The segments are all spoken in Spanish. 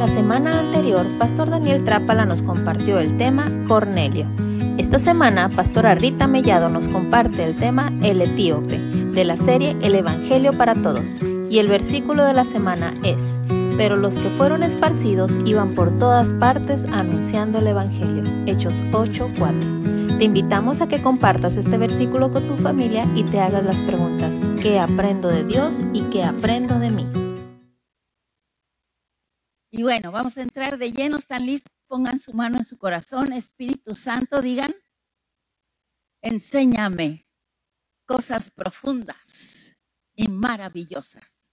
La semana anterior, Pastor Daniel Trápala nos compartió el tema Cornelio. Esta semana, Pastora Rita Mellado nos comparte el tema El Etíope, de la serie El Evangelio para Todos. Y el versículo de la semana es, Pero los que fueron esparcidos iban por todas partes anunciando el Evangelio. Hechos 8:4. Te invitamos a que compartas este versículo con tu familia y te hagas las preguntas, ¿qué aprendo de Dios y qué aprendo de mí? Y bueno, vamos a entrar de lleno, están listos, pongan su mano en su corazón, Espíritu Santo, digan, enséñame cosas profundas y maravillosas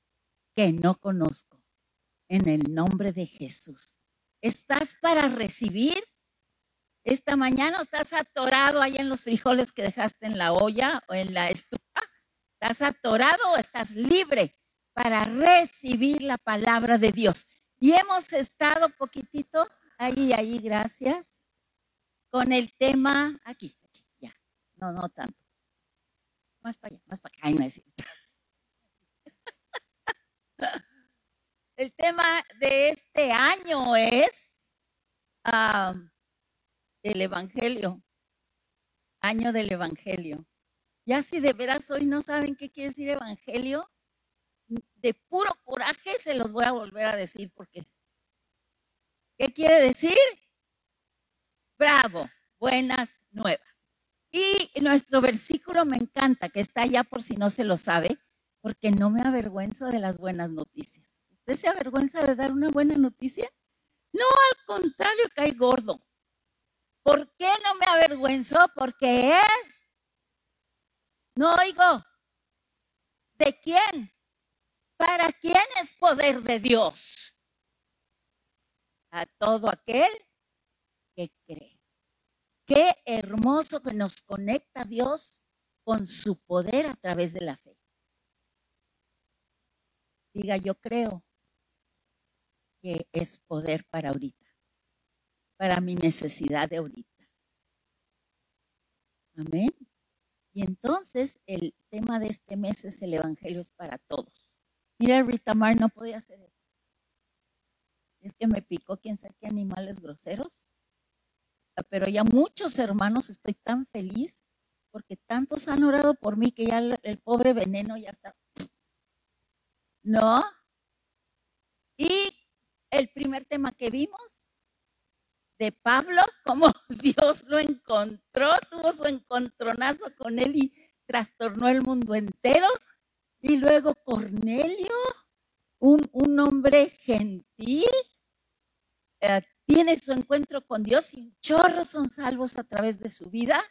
que no conozco en el nombre de Jesús. ¿Estás para recibir? Esta mañana estás atorado ahí en los frijoles que dejaste en la olla o en la estufa. ¿Estás atorado o estás libre para recibir la palabra de Dios? Y hemos estado poquitito ahí, ahí, gracias, con el tema, aquí, aquí, ya, no, no tanto. Más para allá, más para acá, ahí me El tema de este año es el Evangelio, año del Evangelio. Ya si de veras hoy no saben qué quiere decir Evangelio, de puro coraje se los voy a volver a decir porque ¿qué quiere decir? Bravo, buenas nuevas. Y nuestro versículo me encanta, que está allá por si no se lo sabe, porque no me avergüenzo de las buenas noticias. ¿Usted se avergüenza de dar una buena noticia? No, al contrario, cae gordo. ¿Por qué no me avergüenzo? Porque es, no oigo, ¿de quién? ¿Para quién es poder de Dios? A todo aquel que cree. Qué hermoso que nos conecta Dios con su poder a través de la fe. Diga, yo creo que es poder para ahorita, para mi necesidad de ahorita. Amén. Y entonces el tema de este mes es el Evangelio es para todos. Mira, Rita Mar no podía hacer eso. Es que me picó quién sabe qué animales groseros. Ah, pero ya muchos hermanos estoy tan feliz porque tantos han orado por mí que ya el, pobre veneno ya está. ¿No? Y el primer tema que vimos de Pablo, como Dios lo encontró, tuvo su encontronazo con él y trastornó el mundo entero. Y luego Cornelio, un, hombre gentil, eh, tiene su encuentro con Dios y chorros son salvos a través de su vida.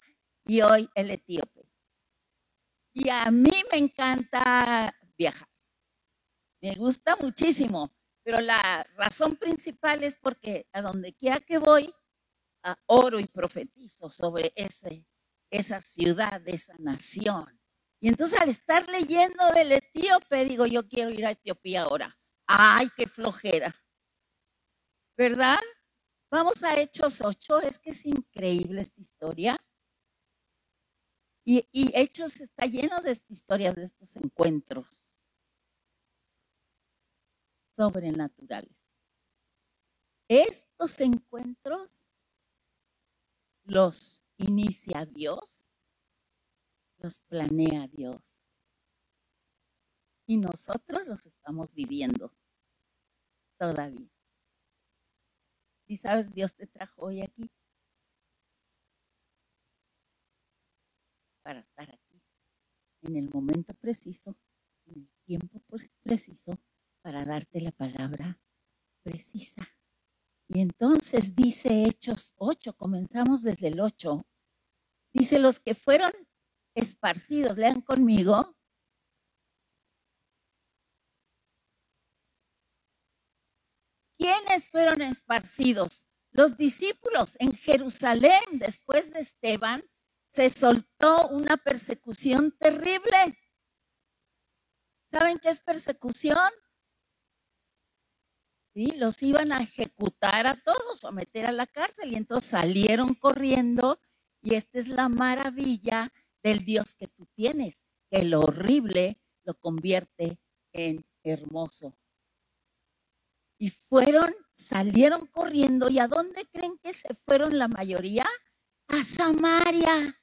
Y hoy el etíope. Y a mí me encanta viajar. Me gusta muchísimo, pero la razón principal es porque a donde quiera que voy, oro y profetizo sobre ese, esa ciudad, esa nación. Y entonces al estar leyendo del etíope, digo, yo quiero ir a Etiopía ahora. Ay, qué flojera. ¿Verdad? Vamos a Hechos 8, es que es increíble esta historia. Y, y Hechos está lleno de historias, de estos encuentros sobrenaturales. Estos encuentros los inicia Dios los planea Dios. Y nosotros los estamos viviendo todavía. Y sabes, Dios te trajo hoy aquí para estar aquí, en el momento preciso, en el tiempo preciso, para darte la palabra precisa. Y entonces dice Hechos 8, comenzamos desde el 8, dice los que fueron esparcidos. Lean conmigo. ¿Quiénes fueron esparcidos? Los discípulos en Jerusalén, después de Esteban, se soltó una persecución terrible. ¿Saben qué es persecución? Sí, los iban a ejecutar a todos o a meter a la cárcel y entonces salieron corriendo y esta es la maravilla del Dios que tú tienes, que lo horrible lo convierte en hermoso. Y fueron salieron corriendo y ¿a dónde creen que se fueron la mayoría? A Samaria.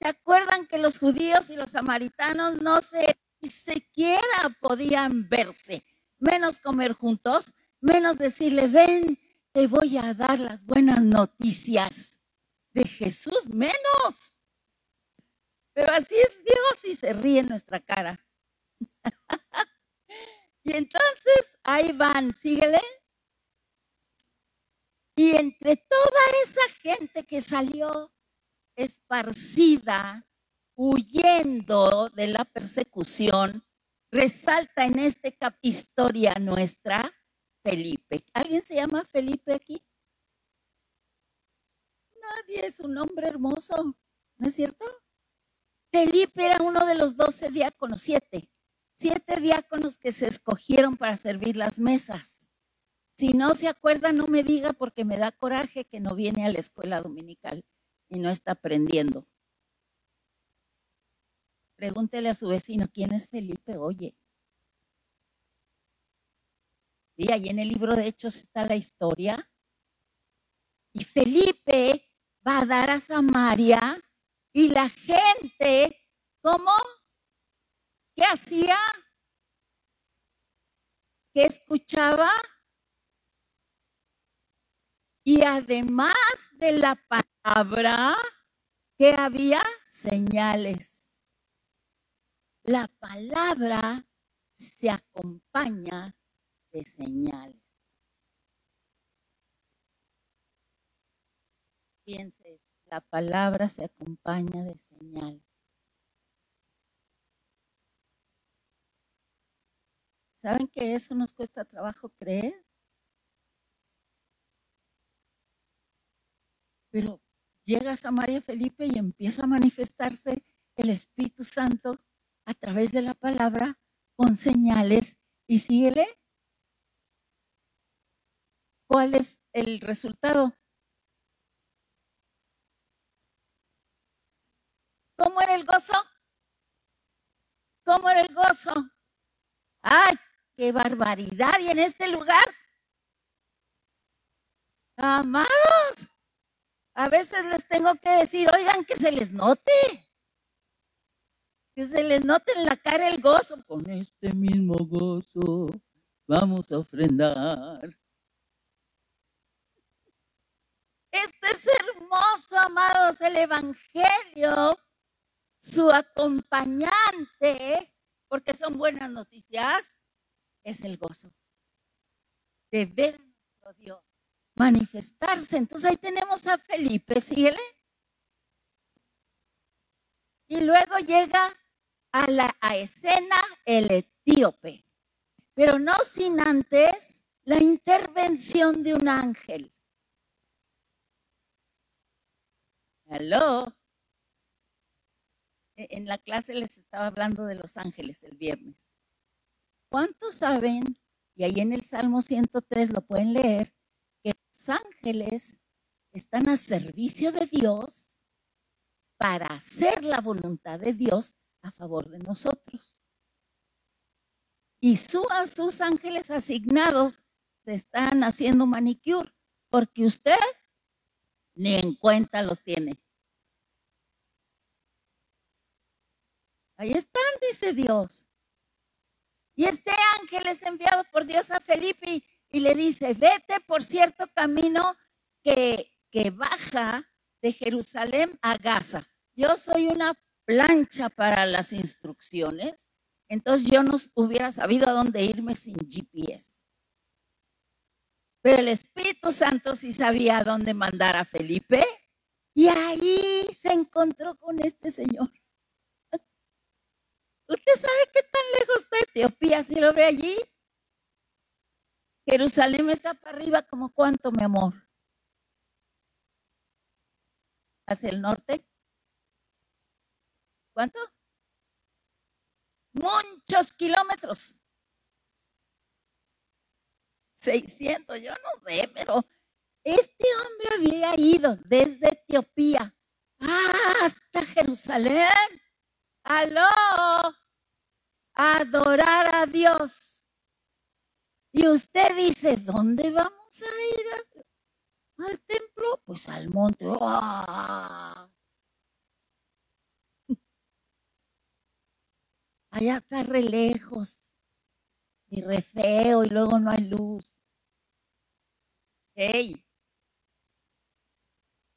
¿Se acuerdan que los judíos y los samaritanos no se ni siquiera podían verse, menos comer juntos, menos decirle, ven, te voy a dar las buenas noticias de Jesús, menos. Pero así es Dios y se ríe en nuestra cara. y entonces ahí van, síguele. Y entre toda esa gente que salió esparcida, huyendo de la persecución, resalta en esta historia nuestra Felipe. ¿Alguien se llama Felipe aquí? Nadie es un nombre hermoso, ¿no es cierto? Felipe era uno de los doce diáconos, siete, siete diáconos que se escogieron para servir las mesas. Si no se acuerda, no me diga porque me da coraje que no viene a la escuela dominical y no está aprendiendo. Pregúntele a su vecino, ¿quién es Felipe? Oye. Y ahí en el libro de Hechos está la historia. Y Felipe va a dar a Samaria y la gente, ¿cómo? ¿Qué hacía? ¿Qué escuchaba? Y además de la palabra, que había señales. La palabra se acompaña de señales. Piense, la palabra se acompaña de señales. ¿Saben que eso nos cuesta trabajo creer? Pero llega Samaria Felipe y empieza a manifestarse el Espíritu Santo a través de la palabra con señales y síguele. ¿Cuál es el resultado? ¿Cómo era el gozo? ¿Cómo era el gozo? ¡Ay, qué barbaridad! Y en este lugar, amados, a veces les tengo que decir, oigan, que se les note. Que se les note en la cara el gozo. Con este mismo gozo vamos a ofrendar. Este es hermoso, amados, el Evangelio, su acompañante, porque son buenas noticias, es el gozo de ver a Dios manifestarse. Entonces ahí tenemos a Felipe, ¿síguele? Y luego llega a la escena el etíope, pero no sin antes la intervención de un ángel. Hello. E, en la clase les estaba hablando de los ángeles el viernes. ¿Cuántos saben? Y ahí en el Salmo 103 lo pueden leer, los ángeles están a servicio de Dios para hacer la voluntad de Dios a favor de nosotros. Y sus ángeles asignados se están haciendo manicure porque usted ni en cuenta los tiene. Ahí están, dice Dios. Y este ángel es enviado por Dios a Felipe y le dice, vete por cierto camino que, que baja de Jerusalén a Gaza. Yo soy una plancha para las instrucciones, entonces yo no hubiera sabido a dónde irme sin GPS. Pero el Espíritu Santo sí sabía a dónde mandar a Felipe y ahí se encontró con este señor. ¿Usted sabe qué tan lejos está Etiopía si lo ve allí? Jerusalén está para arriba como cuánto, mi amor. Hacia el norte. ¿Cuánto? Muchos kilómetros. 600, yo no sé, pero este hombre había ido desde Etiopía hasta Jerusalén. Aló, adorar a Dios Y usted dice, ¿dónde vamos a ir al templo? Pues al monte. ¡Ah! Allá está re lejos y re feo y luego no hay luz. ¡Hey!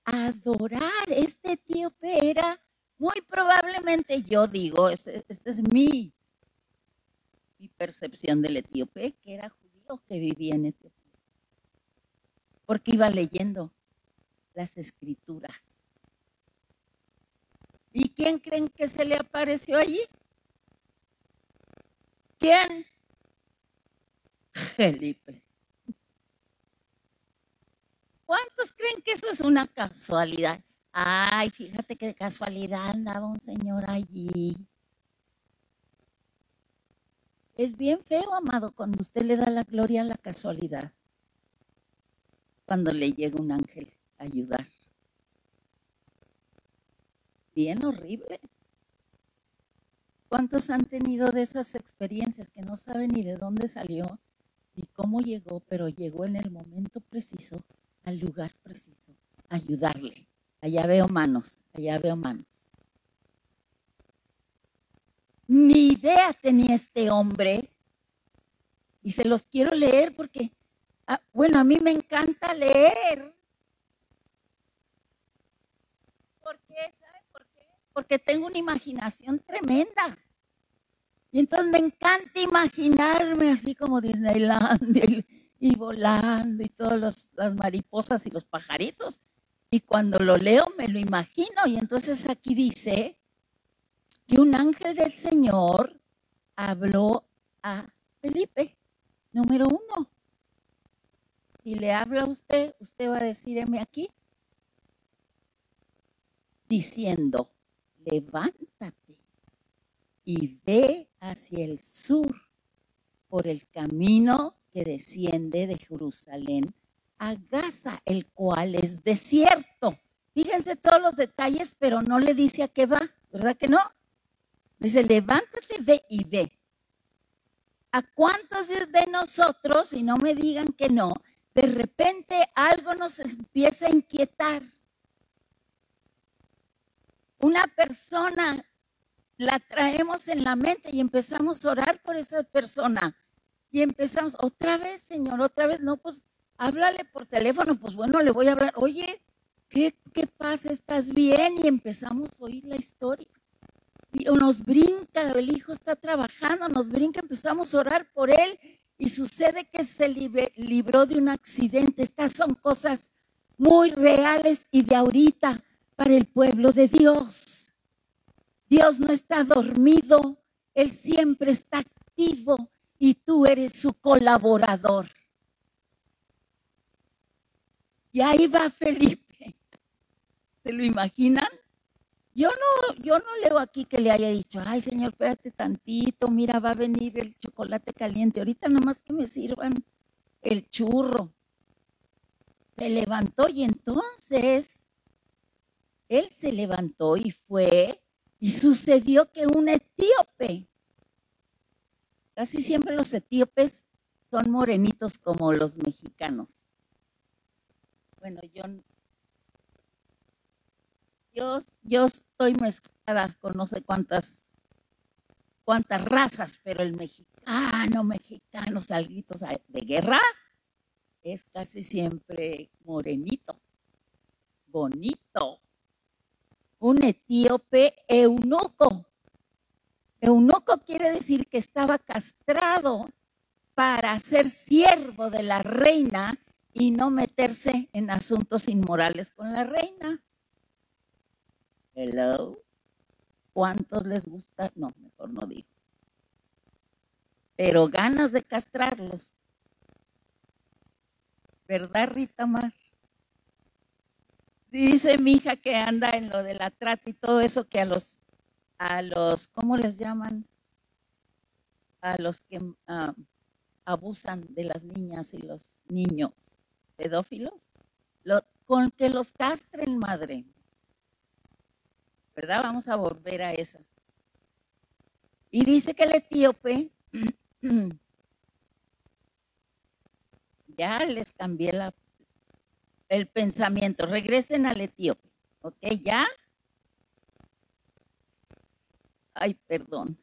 Adorar este etíope era muy probablemente, yo digo, esta este es mi, mi percepción del etíope, que era judío que vivía en Etiopía. Porque iba leyendo las escrituras. ¿Y quién creen que se le apareció allí? ¿Quién? Felipe. ¿Cuántos creen que eso es una casualidad? Ay, fíjate qué casualidad andaba un señor allí. Es bien feo, amado, cuando usted le da la gloria a la casualidad. Cuando le llega un ángel a ayudar. Bien horrible. ¿Cuántos han tenido de esas experiencias que no saben ni de dónde salió ni cómo llegó, pero llegó en el momento preciso, al lugar preciso, a ayudarle? Allá veo manos, allá veo manos. Ni idea tenía este hombre. Y se los quiero leer porque, ah, bueno, a mí me encanta leer. ¿Por qué? porque tengo una imaginación tremenda. Y entonces me encanta imaginarme así como Disneyland y, y volando y todas las mariposas y los pajaritos. Y cuando lo leo me lo imagino. Y entonces aquí dice que un ángel del Señor habló a Felipe, número uno. Y le habla a usted, usted va a decirme aquí, diciendo, levántate y ve hacia el sur por el camino que desciende de Jerusalén a Gaza, el cual es desierto. Fíjense todos los detalles, pero no le dice a qué va, ¿verdad que no? Dice, levántate, ve y ve. ¿A cuántos de nosotros, y no me digan que no, de repente algo nos empieza a inquietar? una persona la traemos en la mente y empezamos a orar por esa persona. Y empezamos, otra vez, Señor, otra vez, no, pues háblale por teléfono, pues bueno, le voy a hablar, oye, ¿qué, qué pasa? ¿Estás bien? Y empezamos a oír la historia. Nos brinca, el hijo está trabajando, nos brinca, empezamos a orar por él y sucede que se libró de un accidente. Estas son cosas muy reales y de ahorita para el pueblo de Dios. Dios no está dormido, Él siempre está activo y tú eres su colaborador. Y ahí va Felipe. ¿Se lo imaginan? Yo no, yo no leo aquí que le haya dicho, ay Señor, espérate tantito, mira, va a venir el chocolate caliente. Ahorita nomás que me sirvan el churro. Se levantó y entonces él se levantó y fue, y sucedió que un etíope, casi siempre los etíopes son morenitos como los mexicanos. Bueno, yo, yo, yo estoy mezclada con no sé cuántas, cuántas razas, pero el mexicano, mexicano, salguitos de guerra, es casi siempre morenito, bonito un etíope eunuco. Eunuco quiere decir que estaba castrado para ser siervo de la reina y no meterse en asuntos inmorales con la reina. Hello. ¿Cuántos les gusta? No, mejor no digo. Pero ganas de castrarlos. ¿Verdad, Rita Mar? Dice mi hija que anda en lo de la trata y todo eso que a los, a los, ¿cómo les llaman? A los que ah, abusan de las niñas y los niños pedófilos, con que los castren, madre. ¿Verdad? Vamos a volver a esa. Y dice que el etíope Ya les cambié la, el pensamiento. Regresen al etíope. ¿Ok? ¿Ya? Ay, perdón.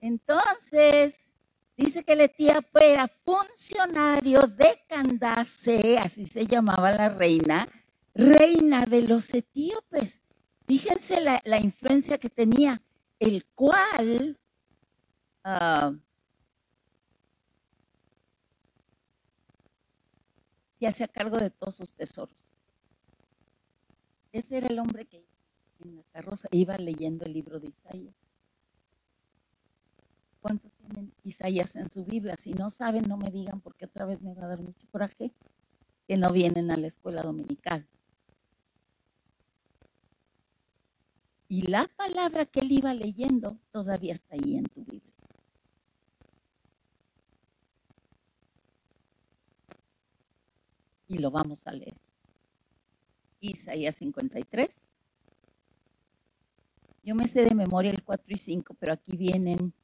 Entonces, dice que el etíope era funcionario de Candace, así se llamaba la reina, reina de los etíopes. Fíjense la, influencia que tenía, el cual uh, se hace a cargo de todos sus tesoros. Ese era el hombre que en la iba leyendo el libro de Isaías. ¿Cuántos Isaías en su Biblia? Si no saben, no me digan porque otra vez me va a dar mucho coraje que no vienen a la escuela dominical. Y la palabra que él iba leyendo todavía está ahí en tu Biblia. Y lo vamos a leer. Isaías 53. Yo me sé de memoria el 4 y 5, pero aquí vienen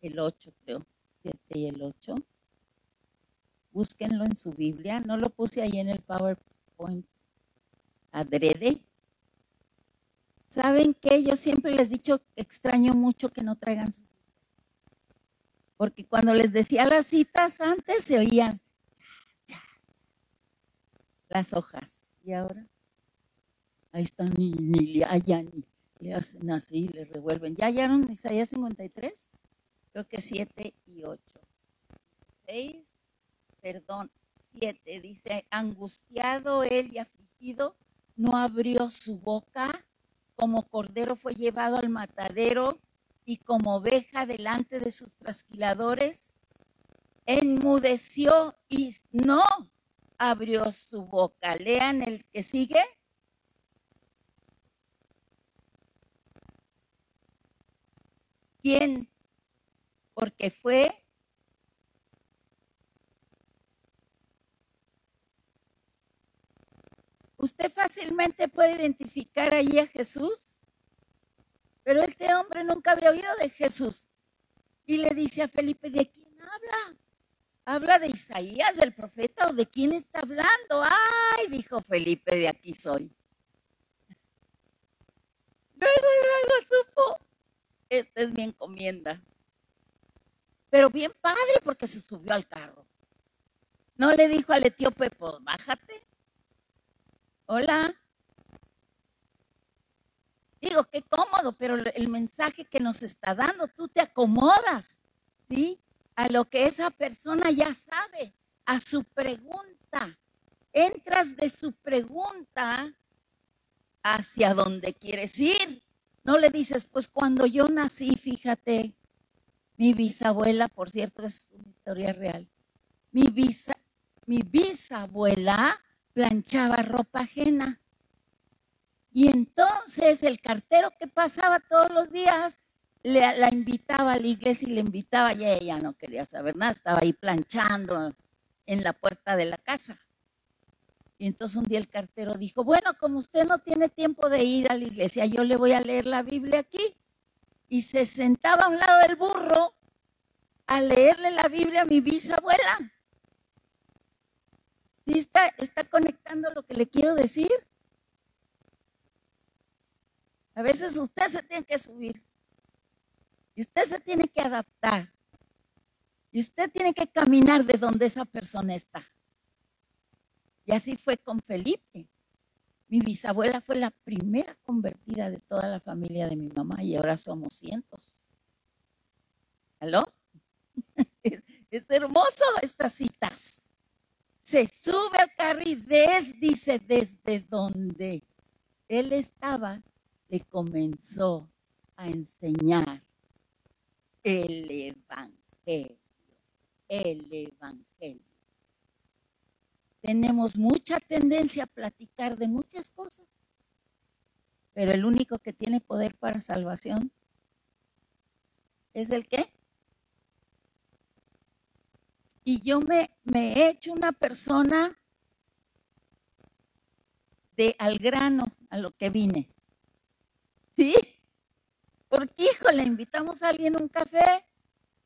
el 8, creo, 7 y el 8. Búsquenlo en su Biblia. No lo puse ahí en el PowerPoint adrede. ¿Saben qué? Yo siempre les he dicho, extraño mucho que no traigan su porque cuando les decía las citas antes se oían las hojas. Y ahora, ahí están, ni, hallan, ni le hacen así, le revuelven. ¿Ya hallaron Isaías 53? Creo que 7 y 8. 6, perdón, 7. Dice, angustiado él y afligido, no abrió su boca, como cordero fue llevado al matadero y como oveja delante de sus trasquiladores, enmudeció y no abrió su boca. Lean el que sigue. ¿Quién? Porque fue Usted fácilmente puede identificar ahí a Jesús, pero este hombre nunca había oído de Jesús. Y le dice a Felipe, ¿de quién habla? ¿Habla de Isaías, del profeta o de quién está hablando? Ay, dijo Felipe, de aquí soy. Luego, luego supo, esta es mi encomienda. Pero bien padre porque se subió al carro. No le dijo al etíope, pues bájate. Hola. Digo, qué cómodo, pero el mensaje que nos está dando, tú te acomodas, ¿sí? A lo que esa persona ya sabe, a su pregunta. Entras de su pregunta hacia donde quieres ir. No le dices, pues cuando yo nací, fíjate, mi bisabuela, por cierto, es una historia real. Mi, bisa, mi bisabuela planchaba ropa ajena. Y entonces el cartero que pasaba todos los días le, la invitaba a la iglesia y le invitaba y ella no quería saber nada, estaba ahí planchando en la puerta de la casa. Y entonces un día el cartero dijo, bueno, como usted no tiene tiempo de ir a la iglesia, yo le voy a leer la Biblia aquí. Y se sentaba a un lado del burro a leerle la Biblia a mi bisabuela está, está conectando lo que le quiero decir? A veces usted se tiene que subir. Y usted se tiene que adaptar. Y usted tiene que caminar de donde esa persona está. Y así fue con Felipe. Mi bisabuela fue la primera convertida de toda la familia de mi mamá y ahora somos cientos. ¿Aló? Es, hermoso estas citas se sube al carro y dice, desde donde él estaba, le comenzó a enseñar el Evangelio, el Evangelio. Tenemos mucha tendencia a platicar de muchas cosas, pero el único que tiene poder para salvación es el qué? y yo me, he hecho una persona de al grano a lo que vine. ¿Sí? Porque, hijo, le invitamos a alguien a un café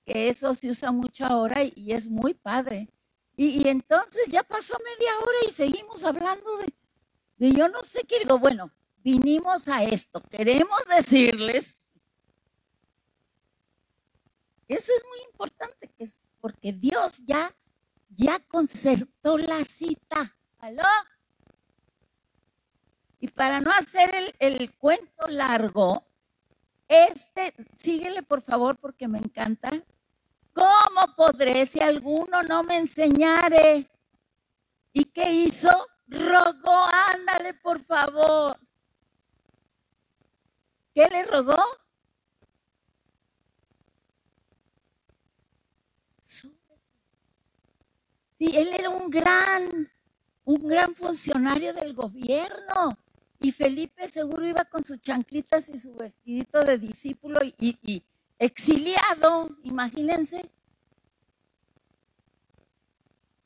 que eso se usa mucho ahora y, es muy padre. Y, entonces ya pasó media hora y seguimos hablando de, de yo no sé qué. Digo, bueno, vinimos a esto. Queremos decirles. Eso es muy importante, que es porque Dios ya, ya concertó la cita. ¿Aló? Y para no hacer el, el cuento largo, este, síguele por favor porque me encanta. ¿Cómo podré si alguno no me enseñare? ¿Y qué hizo? Rogó, ándale por favor. ¿Qué le rogó? Sí, él era un gran, un gran funcionario del gobierno. Y Felipe seguro iba con sus chanclitas y su vestidito de discípulo y, exiliado, imagínense.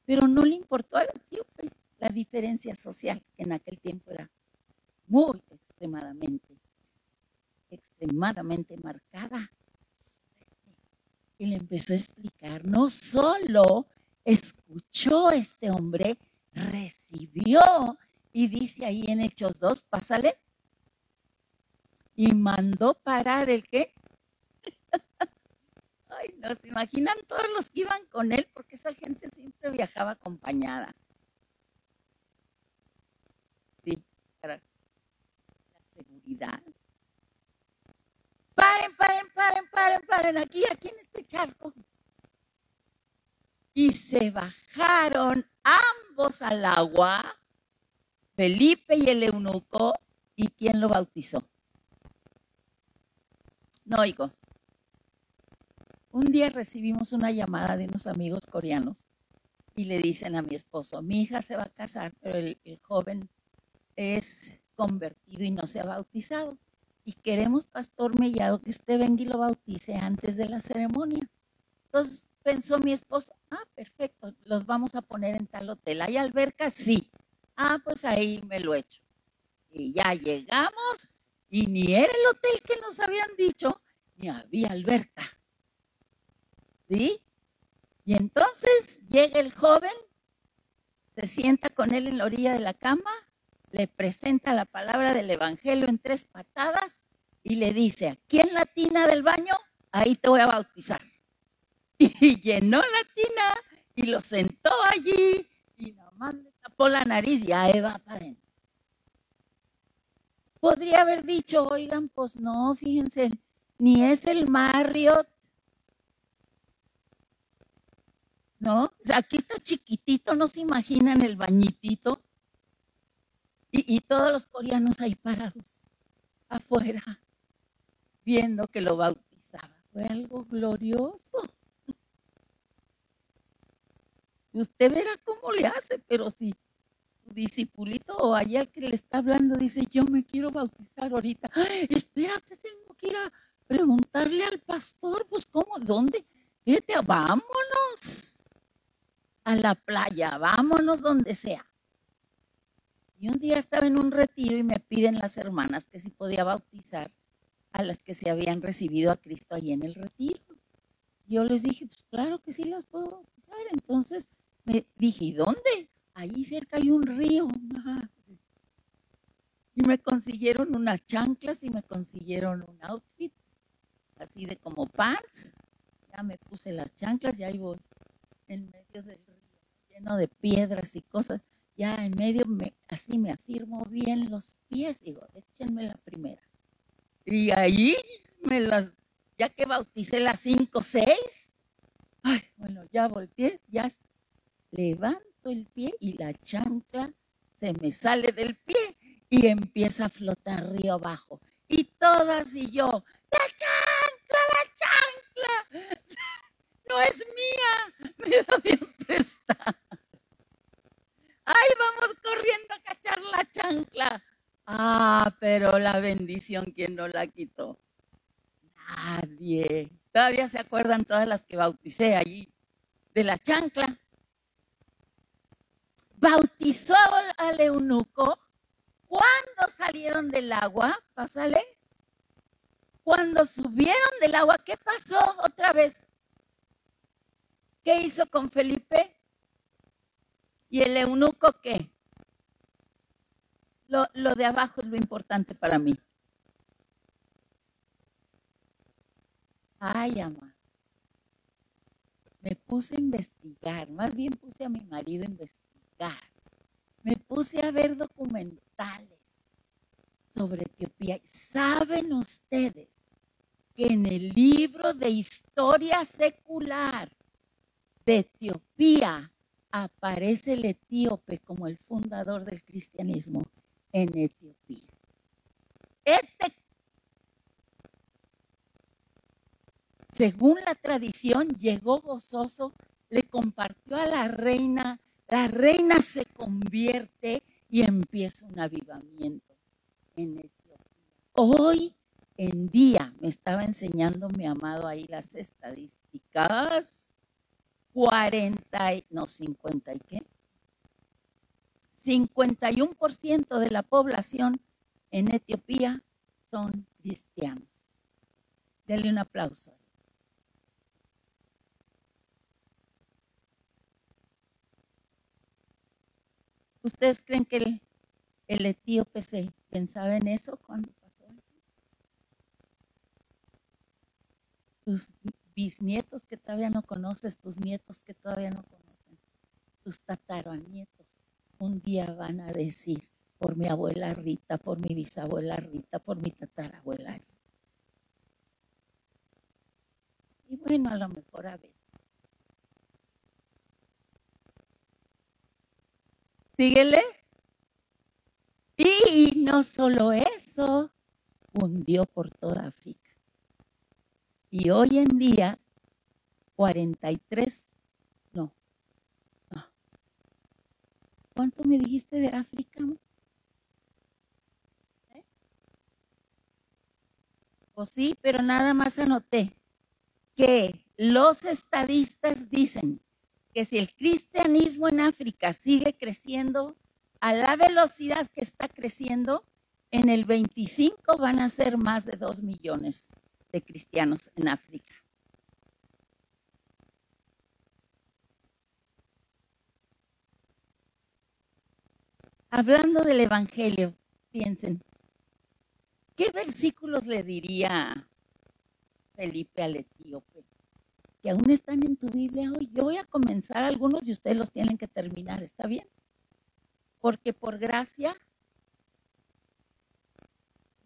Pero no le importó al etíope la diferencia social que en aquel tiempo era muy extremadamente, extremadamente marcada. Y le empezó a explicar, no solo escuchó este hombre, recibió. Y dice ahí en Hechos 2, pásale. Y mandó parar el qué. Ay, no se imaginan todos los que iban con él, porque esa gente siempre viajaba acompañada. Sí, para la seguridad. Paren, paren, paren, paren, paren, aquí, aquí en este charco y se bajaron ambos al agua, Felipe y el eunuco, ¿y quién lo bautizó? No oigo. Un día recibimos una llamada de unos amigos coreanos y le dicen a mi esposo, mi hija se va a casar, pero el, joven es convertido y no se ha bautizado. Y queremos, Pastor Mellado, que usted venga y lo bautice antes de la ceremonia. Entonces, pensó mi esposo, ah, perfecto, los vamos a poner en tal hotel. ¿Hay alberca? Sí. Ah, pues ahí me lo echo. Y ya llegamos y ni era el hotel que nos habían dicho, ni había alberca. ¿Sí? Y entonces llega el joven, se sienta con él en la orilla de la cama, le presenta la palabra del Evangelio en tres patadas y le dice, aquí en la tina del baño, ahí te voy a bautizar. y llenó la tina y lo sentó allí y nomás le tapó la nariz y ahí va para adentro. Podría haber dicho, oigan, pues no, fíjense, ni es el Marriott. ¿No? Aquí está chiquitito, no se imaginan el bañitito. Y, todos los coreanos ahí parados, afuera, viendo que lo bautizaba. Fue algo glorioso usted verá cómo le hace, pero si su discipulito o allá que le está hablando dice, yo me quiero bautizar ahorita, espérate, tengo que ir a preguntarle al pastor, pues cómo, dónde, vete, vámonos a la playa, vámonos donde sea. Y un día estaba en un retiro y me piden las hermanas que si podía bautizar a las que se habían recibido a Cristo allí en el retiro. Yo les dije, pues claro que sí las puedo bautizar. Entonces me dije, ¿y dónde? Allí cerca hay un río. Y me consiguieron unas chanclas y me consiguieron un outfit, así de como pants. Ya me puse las chanclas, ya iba en medio del lleno de piedras y cosas. Ya en medio, me, así me afirmo bien los pies. Digo, échenme la primera. Y ahí me las, ya que bauticé las cinco, seis, ay, bueno, ya volteé, ya levanto el pie y la chancla se me sale del pie y empieza a flotar río abajo. Y todas y yo, la chancla, la chancla, no es mía, me da bien prestada. Ay, vamos corriendo a cachar la chancla. Ah, pero la bendición, ¿quién no la quitó? Nadie. Todavía se acuerdan todas las que bauticé allí de la chancla bautizó al eunuco. Cuando salieron del agua, pásale. Cuando subieron del agua, ¿qué pasó otra vez? ¿Qué hizo con Felipe? ¿Y el eunuco qué? Lo, de abajo es lo importante para mí. Ay, amor. Me puse a investigar, más bien puse a mi marido a investigar. Me puse a ver documentales sobre Etiopía. ¿Saben ustedes que en el libro de historia secular de Etiopía aparece el etíope como el fundador del cristianismo en Etiopía. Este, según la tradición, llegó gozoso, le compartió a la reina, la reina se convierte y empieza un avivamiento en Etiopía. Hoy en día, me estaba enseñando mi amado ahí las estadísticas, 40, no 50 y qué, 51% de la población en Etiopía son cristianos. Denle un aplauso. ¿Ustedes creen que el, el etíope se pensaba en eso cuando pasó eso? Tus bisnietos que todavía no conoces, tus nietos que todavía no conocen, tus tataranietos, un día van a decir, por mi abuela Rita, por mi bisabuela Rita, por mi tatarabuela Rita. Y bueno, a lo mejor a ver. Síguele. Y no solo eso, hundió por toda África. Y hoy en día, 43, no, no. ¿Cuánto me dijiste de África? ¿Eh? Pues sí, pero nada más anoté que los estadistas dicen que si el cristianismo en África sigue creciendo a la velocidad que está creciendo, en el 25 van a ser más de 2 millones de cristianos en África. Hablando del Evangelio, piensen, ¿qué versículos le diría Felipe al etíope? Que aún están en tu Biblia hoy. Yo voy a comenzar algunos y ustedes los tienen que terminar, ¿está bien? Porque por gracia,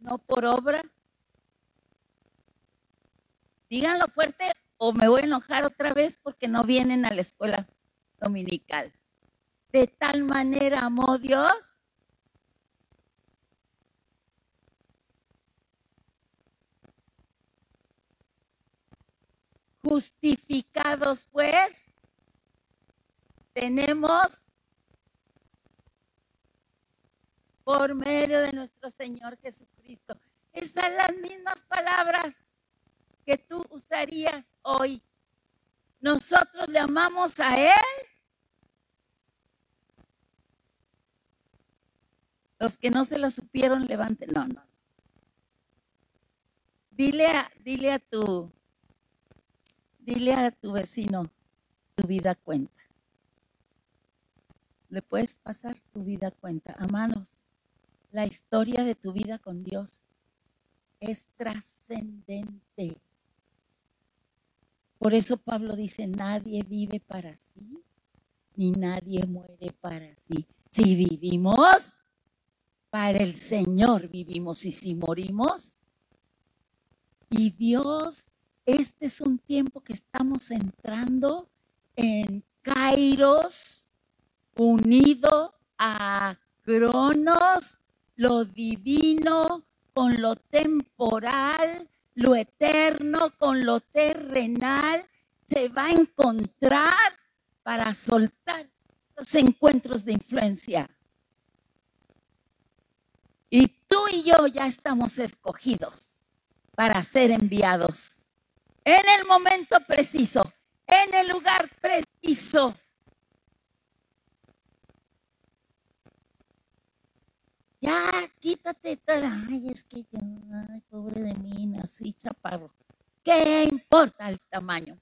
no por obra, díganlo fuerte o me voy a enojar otra vez porque no vienen a la escuela dominical. De tal manera amó Dios. Justificados pues, tenemos por medio de nuestro Señor Jesucristo. Esas las mismas palabras que tú usarías hoy. Nosotros le amamos a Él. Los que no se lo supieron, levanten. No, no. Dile a, dile a tu, dile a tu vecino, tu vida cuenta. Le puedes pasar tu vida cuenta. A manos, la historia de tu vida con Dios es trascendente. Por eso Pablo dice, nadie vive para sí, ni nadie muere para sí. Si vivimos, para el Señor vivimos y si morimos. Y Dios, este es un tiempo que estamos entrando en Kairos, unido a Cronos, lo divino con lo temporal, lo eterno con lo terrenal, se va a encontrar para soltar los encuentros de influencia. Y tú y yo ya estamos escogidos para ser enviados en el momento preciso, en el lugar preciso. Ya, quítate. Ay, es que ya, ay, pobre de mí, nací chaparro. ¿Qué importa el tamaño?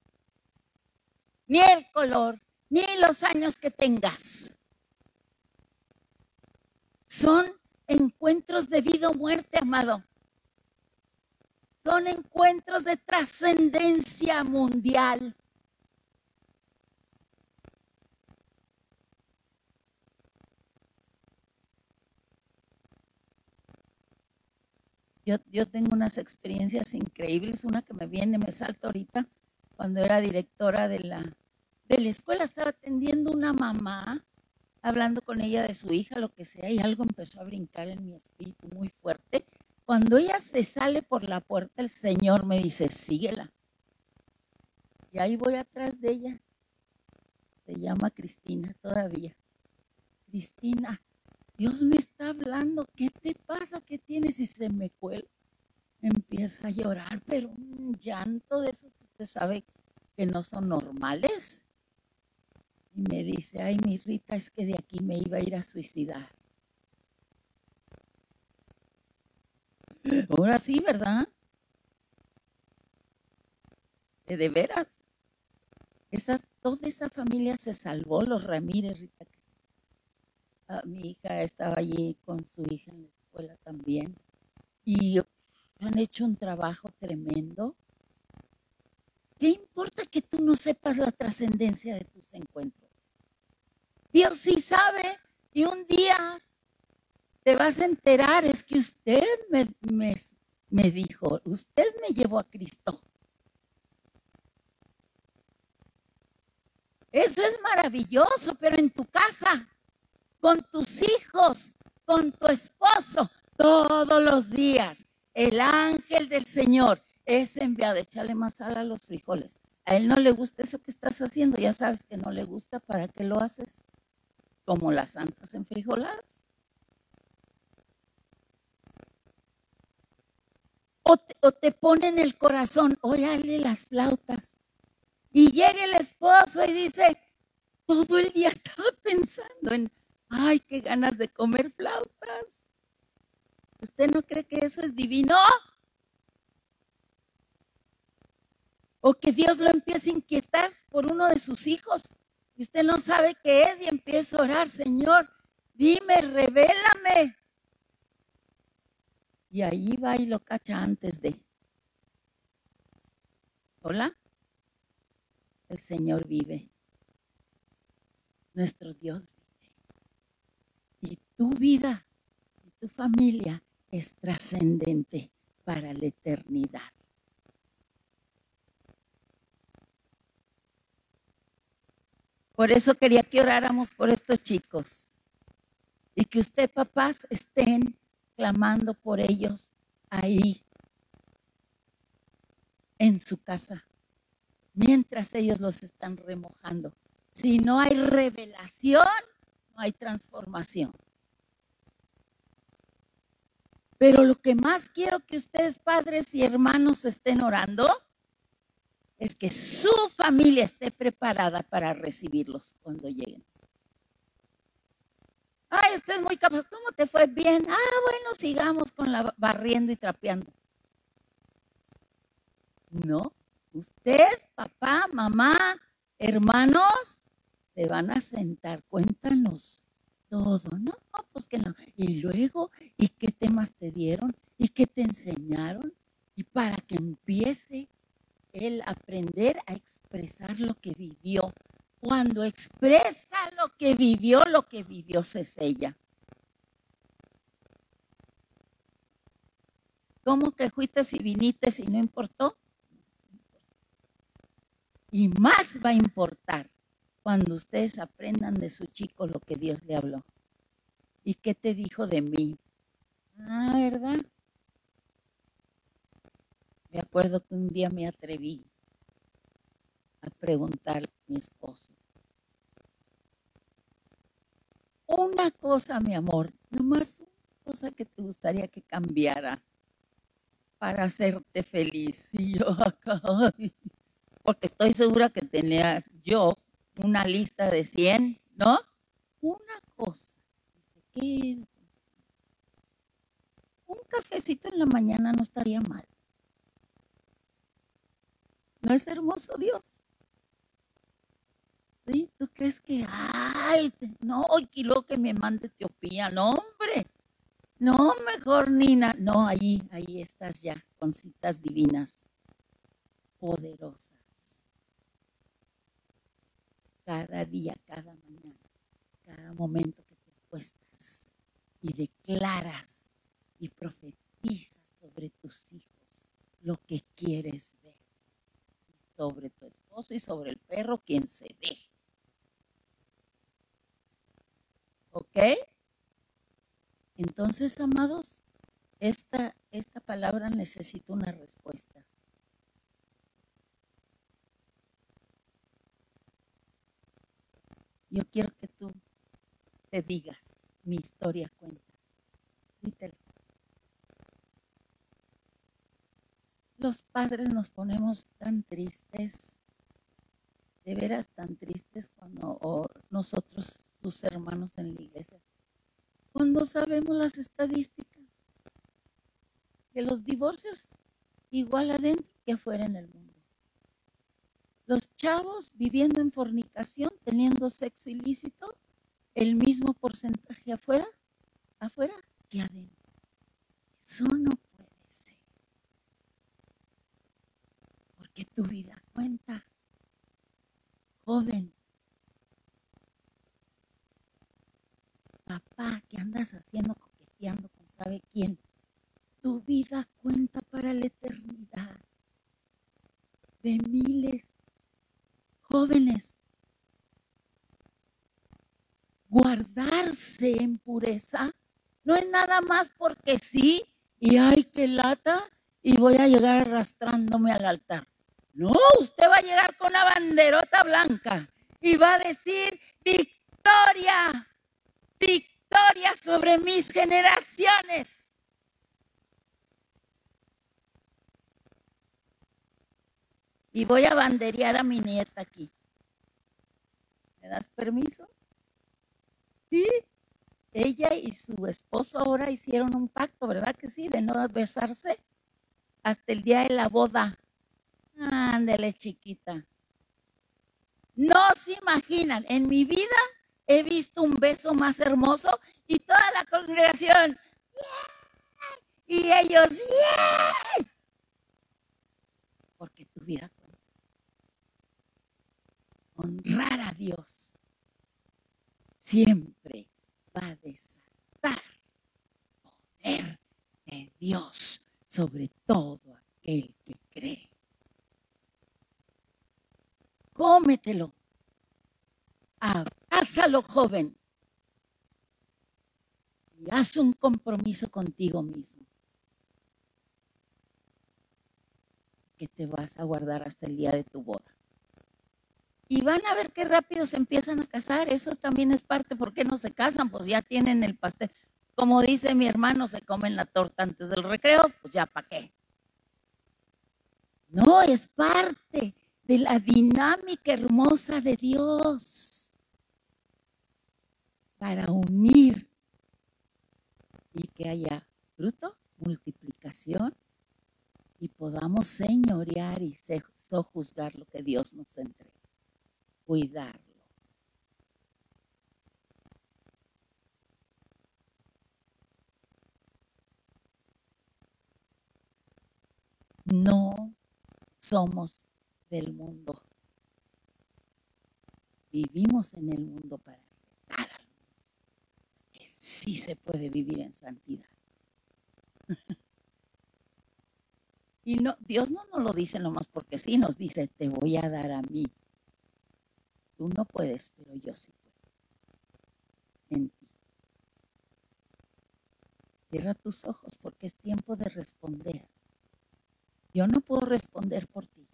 ni el color, ni los años que tengas. Son encuentros de vida o muerte, amado. Son encuentros de trascendencia mundial. Yo, yo, tengo unas experiencias increíbles. Una que me viene, me salta ahorita, cuando era directora de la, de la escuela, estaba atendiendo una mamá, hablando con ella de su hija, lo que sea, y algo empezó a brincar en mi espíritu muy fuerte. Cuando ella se sale por la puerta, el Señor me dice, síguela. Y ahí voy atrás de ella. Se llama Cristina todavía. Cristina, Dios me está hablando, ¿qué te pasa? ¿Qué tienes? Y se me cuela. Empieza a llorar, pero un llanto de esos que usted sabe que no son normales. Y me dice, ay, mi Rita, es que de aquí me iba a ir a suicidar. Ahora sí, ¿verdad? De, veras. Esa, toda esa familia se salvó, los Ramírez, Rita, Ah, mi hija estaba allí con su hija en la escuela también. Y han hecho un trabajo tremendo. ¿Qué importa que tú no sepas la trascendencia de tus encuentros? Dios sí sabe y un día te vas a enterar, es que usted me, me, me dijo, usted me llevó a Cristo. Eso es maravilloso, pero en tu casa con tus hijos, con tu esposo, todos los días. El ángel del Señor es enviado. Échale más sal a los frijoles. A él no le gusta eso que estás haciendo. Ya sabes que no le gusta. ¿Para qué lo haces? Como las santas enfrijoladas. O te, o te pone en el corazón, óyale las flautas. Y llega el esposo y dice, todo el día estaba pensando en ay, qué ganas de comer flautas. ¿Usted no cree que eso es divino? O que Dios lo empiece a inquietar por uno de sus hijos y usted no sabe qué es y empieza a orar, Señor, dime, revélame. Y ahí va y lo cacha antes de. Hola. El Señor vive. Nuestro Dios y tu vida y tu familia es trascendente para la eternidad. Por eso quería que oráramos por estos chicos y que usted, papás, estén clamando por ellos ahí, en su casa, mientras ellos los están remojando. Si no hay revelación, hay transformación. Pero lo que más quiero que ustedes, padres y hermanos, estén orando es que su familia esté preparada para recibirlos cuando lleguen. Ay, usted es muy capaz. ¿Cómo te fue? Bien. Ah, bueno, sigamos con la barriendo y trapeando. No, usted, papá, mamá, hermanos, te van a sentar, cuéntanos todo, ¿no? Pues que no. Y luego, ¿y qué temas te dieron? ¿Y qué te enseñaron? Y para que empiece a aprender a expresar lo que vivió. Cuando expresa lo que vivió, lo que vivió se sella. ¿Cómo que fuiste y viniste y no importó? Y más va a importar cuando ustedes aprendan de su chico lo que Dios le habló. ¿Y qué te dijo de mí? Ah, ¿verdad? Me acuerdo que un día me atreví a preguntarle a mi esposo. Una cosa, mi amor, nomás una cosa que te gustaría que cambiara para hacerte feliz. Y yo acá, porque estoy segura que tenías yo una lista de 100, ¿no? Una cosa. Un cafecito en la mañana no estaría mal. ¿No es hermoso Dios? ¿Sí? ¿Tú crees que, ay, no, luego que me mande Etiopía? No, hombre. No, mejor Nina. No, ahí, ahí estás ya, con citas divinas, poderosas. Cada día, cada mañana, cada momento que te acuestas y declaras y profetizas sobre tus hijos lo que quieres ver. Sobre tu esposo y sobre el perro, quien se deje. ¿Ok? Entonces, amados, esta, esta palabra necesita una respuesta. Yo quiero que tú te digas, mi historia cuenta. Dítelo. Los padres nos ponemos tan tristes, de veras tan tristes cuando nosotros, tus hermanos en la iglesia, cuando sabemos las estadísticas, que los divorcios igual adentro que afuera en el mundo. Los chavos viviendo en fornicación, teniendo sexo ilícito, el mismo porcentaje afuera, afuera que adentro. Eso no puede ser. Porque tu vida cuenta. Joven, papá, ¿qué andas haciendo coqueteando con sabe quién? Tu vida cuenta para la eternidad. De miles jóvenes. Guardarse en pureza no es nada más porque sí y ay, qué lata y voy a llegar arrastrándome al altar. No, usted va a llegar con la banderota blanca y va a decir, victoria, victoria sobre mis generaciones. Y voy a banderear a mi nieta aquí. ¿Me das permiso? Ella y su esposo ahora hicieron un pacto, ¿verdad que sí? De no besarse hasta el día de la boda. Ándele, chiquita. No se imaginan, en mi vida he visto un beso más hermoso y toda la congregación, y ellos, ¡Yeah! porque tu vida. Honrar a Dios siempre va a desatar poder de Dios sobre todo aquel que cree. Cómetelo. Abrázalo, joven. Y haz un compromiso contigo mismo. Que te vas a guardar hasta el día de tu boda. Y van a ver qué rápido se empiezan a casar. Eso también es parte. ¿Por qué no se casan? Pues ya tienen el pastel. Como dice mi hermano, se comen la torta antes del recreo. Pues ya, ¿para qué? No, es parte de la dinámica hermosa de Dios para unir y que haya fruto, multiplicación y podamos señorear y sojuzgar lo que Dios nos entrega, cuidarlo. No somos del mundo. Vivimos en el mundo para mundo. Que sí se puede vivir en santidad. y no, Dios no nos lo dice nomás porque sí, nos dice, te voy a dar a mí. Tú no puedes, pero yo sí puedo. En ti. Cierra tus ojos porque es tiempo de responder. Yo no puedo responder por ti.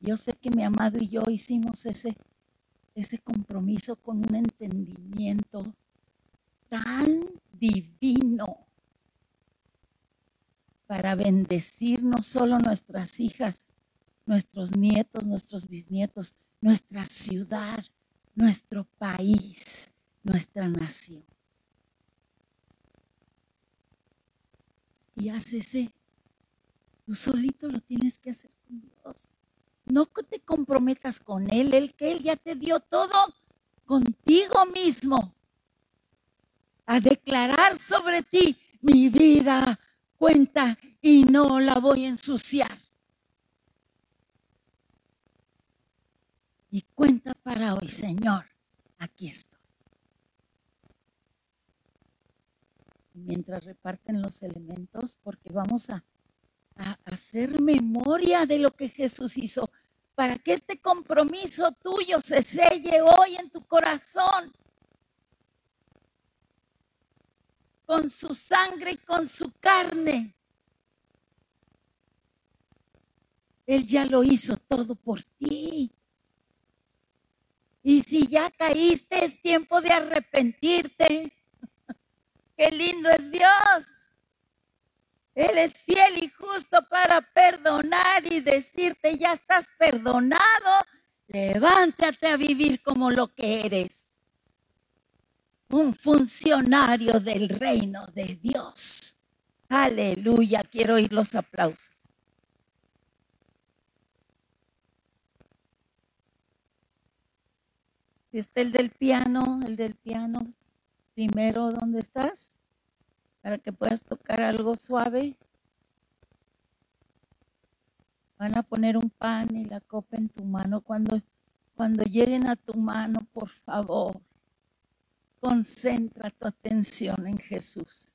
Yo sé que mi amado y yo hicimos ese, ese compromiso con un entendimiento tan divino para bendecir no solo nuestras hijas, nuestros nietos, nuestros bisnietos, nuestra ciudad, nuestro país, nuestra nación. Y haz ese, tú solito lo tienes que hacer con Dios. no te comprometas con Él, Él que Él ya te dio todo contigo mismo. A declarar sobre ti, mi vida cuenta y no la voy a ensuciar. Y cuenta para hoy, Señor, aquí estoy. Mientras reparten los elementos, porque vamos a a hacer memoria de lo que Jesús hizo, para que este compromiso tuyo se selle hoy en tu corazón. Con su sangre y con su carne. Él ya lo hizo todo por ti. Y si ya caíste, es tiempo de arrepentirte. Qué lindo es Dios. Él es fiel y justo para perdonar y decirte, ya estás perdonado, levántate a vivir como lo que eres. Un funcionario del reino de Dios. Aleluya, quiero oír los aplausos. Está el del piano, el del piano, primero, ¿dónde estás? para que puedas tocar algo suave. Van a poner un pan y la copa en tu mano. Cuando, cuando lleguen a tu mano, por favor, concentra tu atención en Jesús.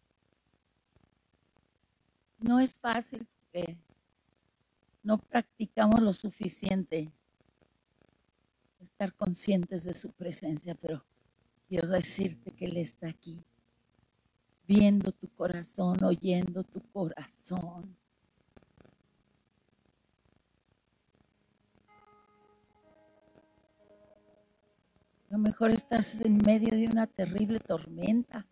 No es fácil porque no practicamos lo suficiente estar conscientes de su presencia, pero quiero decirte que Él está aquí viendo tu corazón, oyendo tu corazón. A lo mejor estás en medio de una terrible tormenta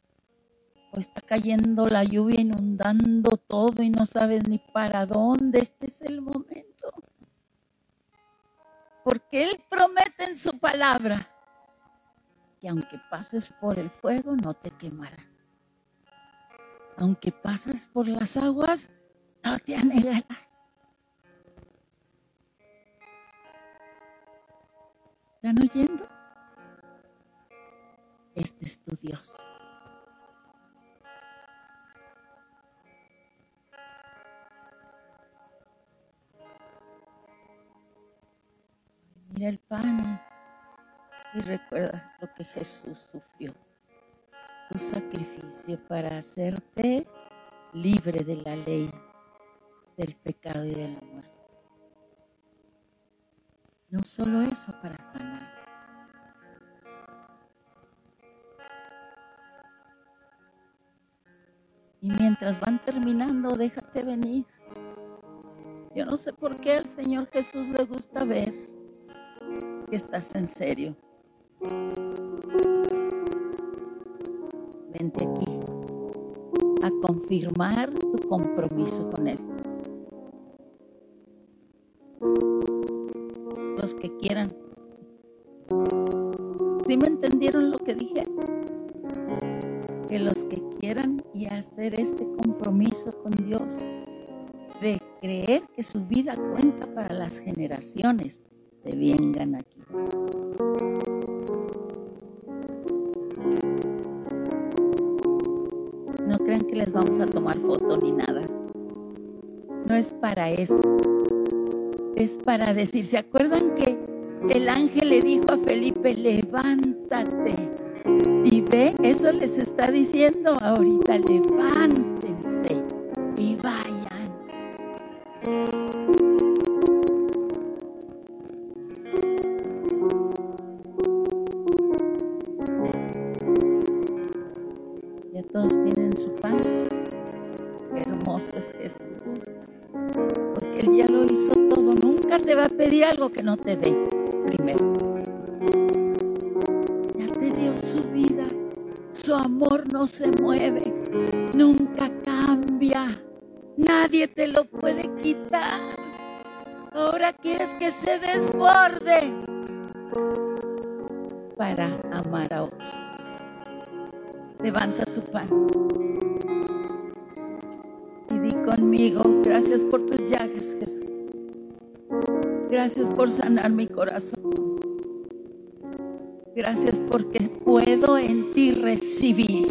o está cayendo la lluvia inundando todo y no sabes ni para dónde. Este es el momento. Porque Él promete en su palabra que aunque pases por el fuego no te quemarás aunque pasas por las aguas, no te anegarás. ¿Están oyendo? Este es tu Dios. El pan y recuerda lo que Jesús sufrió tu sacrificio para hacerte libre de la ley, del pecado y de la muerte. No solo eso para sanar. Y mientras van terminando, déjate venir. Yo no sé por qué al Señor Jesús le gusta ver estás en serio. aquí a confirmar tu compromiso con Él. Los que quieran. ¿Sí me entendieron lo que dije? Que los que quieran y hacer este compromiso con Dios de creer que su vida cuenta para las generaciones, vengan aquí. que les vamos a tomar foto ni nada. No es para eso. Es para decir, ¿se acuerdan que el ángel le dijo a Felipe, levántate? Y ve, eso les está diciendo ahorita, levántense algo que no te dé primero. Ya te dio su vida. Su amor no se mueve. Nunca cambia. Nadie te lo puede quitar. Ahora quieres que se desborde para amar a otros. Levanta tu pan. Gracias por sanar mi corazón. Gracias porque puedo en ti recibir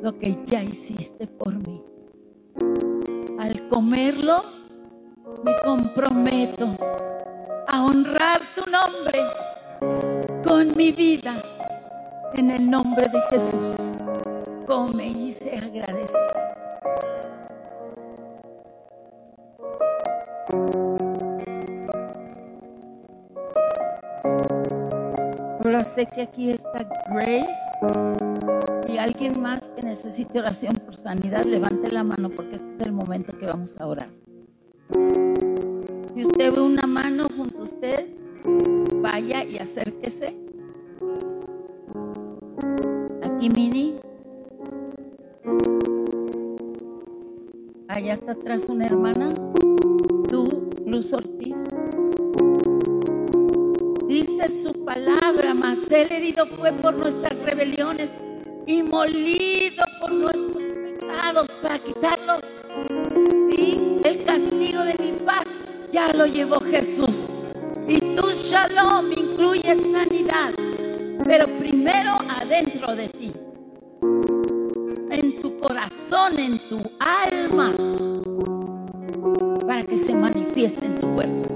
lo que ya hiciste por mí. Al comerlo, me comprometo a honrar tu nombre con mi vida en el nombre de Jesús. Come y se agradecido. Sé que aquí está Grace y alguien más que necesite oración por sanidad, levante la mano porque este es el momento que vamos a orar. Si usted ve una mano junto a usted, vaya y acérquese. Aquí, Mini. Allá está atrás una hermana. Tú, Luz Ortiz. El herido fue por nuestras rebeliones y molido por nuestros pecados para quitarlos. Y el castigo de mi paz ya lo llevó Jesús. Y tu shalom incluye sanidad, pero primero adentro de ti, en tu corazón, en tu alma, para que se manifieste en tu cuerpo.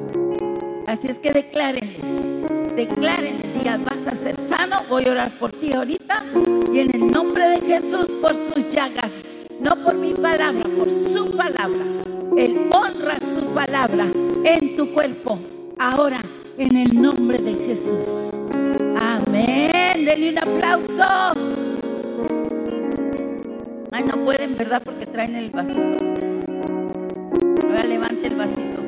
Así es que declárenles, declárenles, digan, vas a ser sano, voy a orar por ti ahorita y en el nombre de Jesús por sus llagas, no por mi palabra, por su palabra. Él honra su palabra en tu cuerpo ahora en el nombre de Jesús. Amén. Denle un aplauso. No pueden, ¿verdad? Porque traen el vasito. Ahora levante el vasito.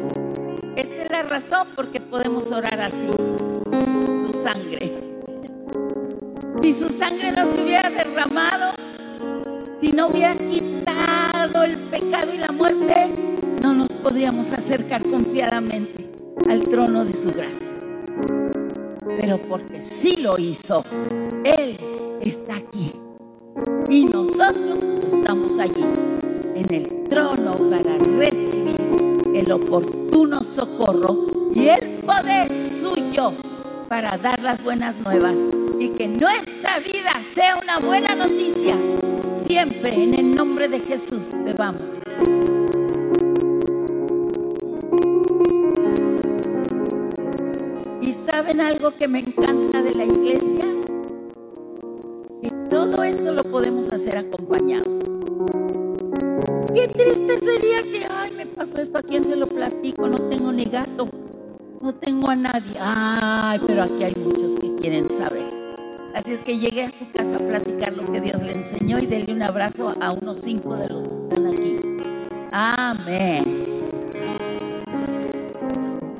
Esta es la razón por qué podemos orar así. Sangre. Si su sangre no se hubiera derramado, si no hubiera quitado el pecado y la muerte, no nos podríamos acercar confiadamente al trono de su gracia. Pero porque sí lo hizo, Él está aquí. Y nosotros estamos allí, en el trono, para recibir el oportuno socorro y el poder suyo para dar las buenas nuevas y que nuestra vida sea una buena noticia. Siempre en el nombre de Jesús bebamos. ¿Y saben algo que me encanta de la iglesia? Que todo esto lo podemos hacer acompañados. Qué triste sería que, ay, me pasó esto, ¿a quién se lo platico? No tengo ni gato, no tengo a nadie. Ay, pero aquí hay muchos que quieren saber. Así es que llegué a su casa a platicar lo que Dios le enseñó y denle un abrazo a unos cinco de los que están aquí. Amén.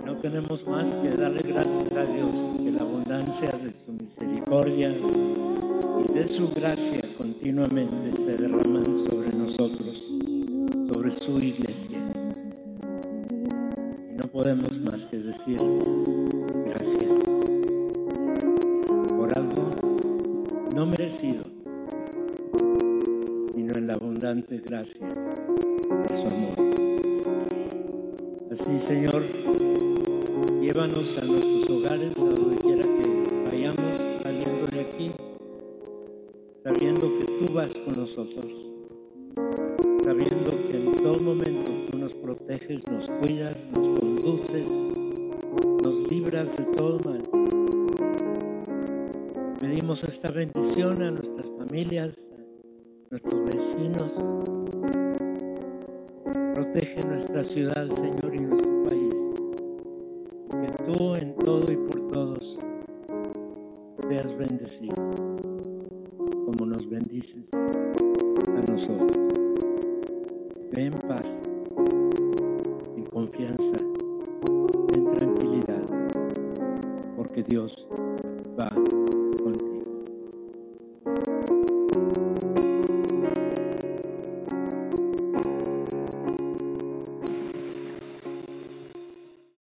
No tenemos más que darle gracias a Dios que la abundancia de su misericordia y de su gracia continuamente se derraman sobre nosotros, sobre su iglesia. Que decir gracias por algo no merecido, sino en la abundante gracia de su amor. Así, Señor, llévanos a nuestros hogares, a donde quiera que vayamos saliendo de aquí, sabiendo que tú vas con nosotros, sabiendo que en todo momento tú nos proteges, nos cuidas, nos Pedimos esta bendición a nuestras familias, a nuestros vecinos. Protege nuestra ciudad, Señor,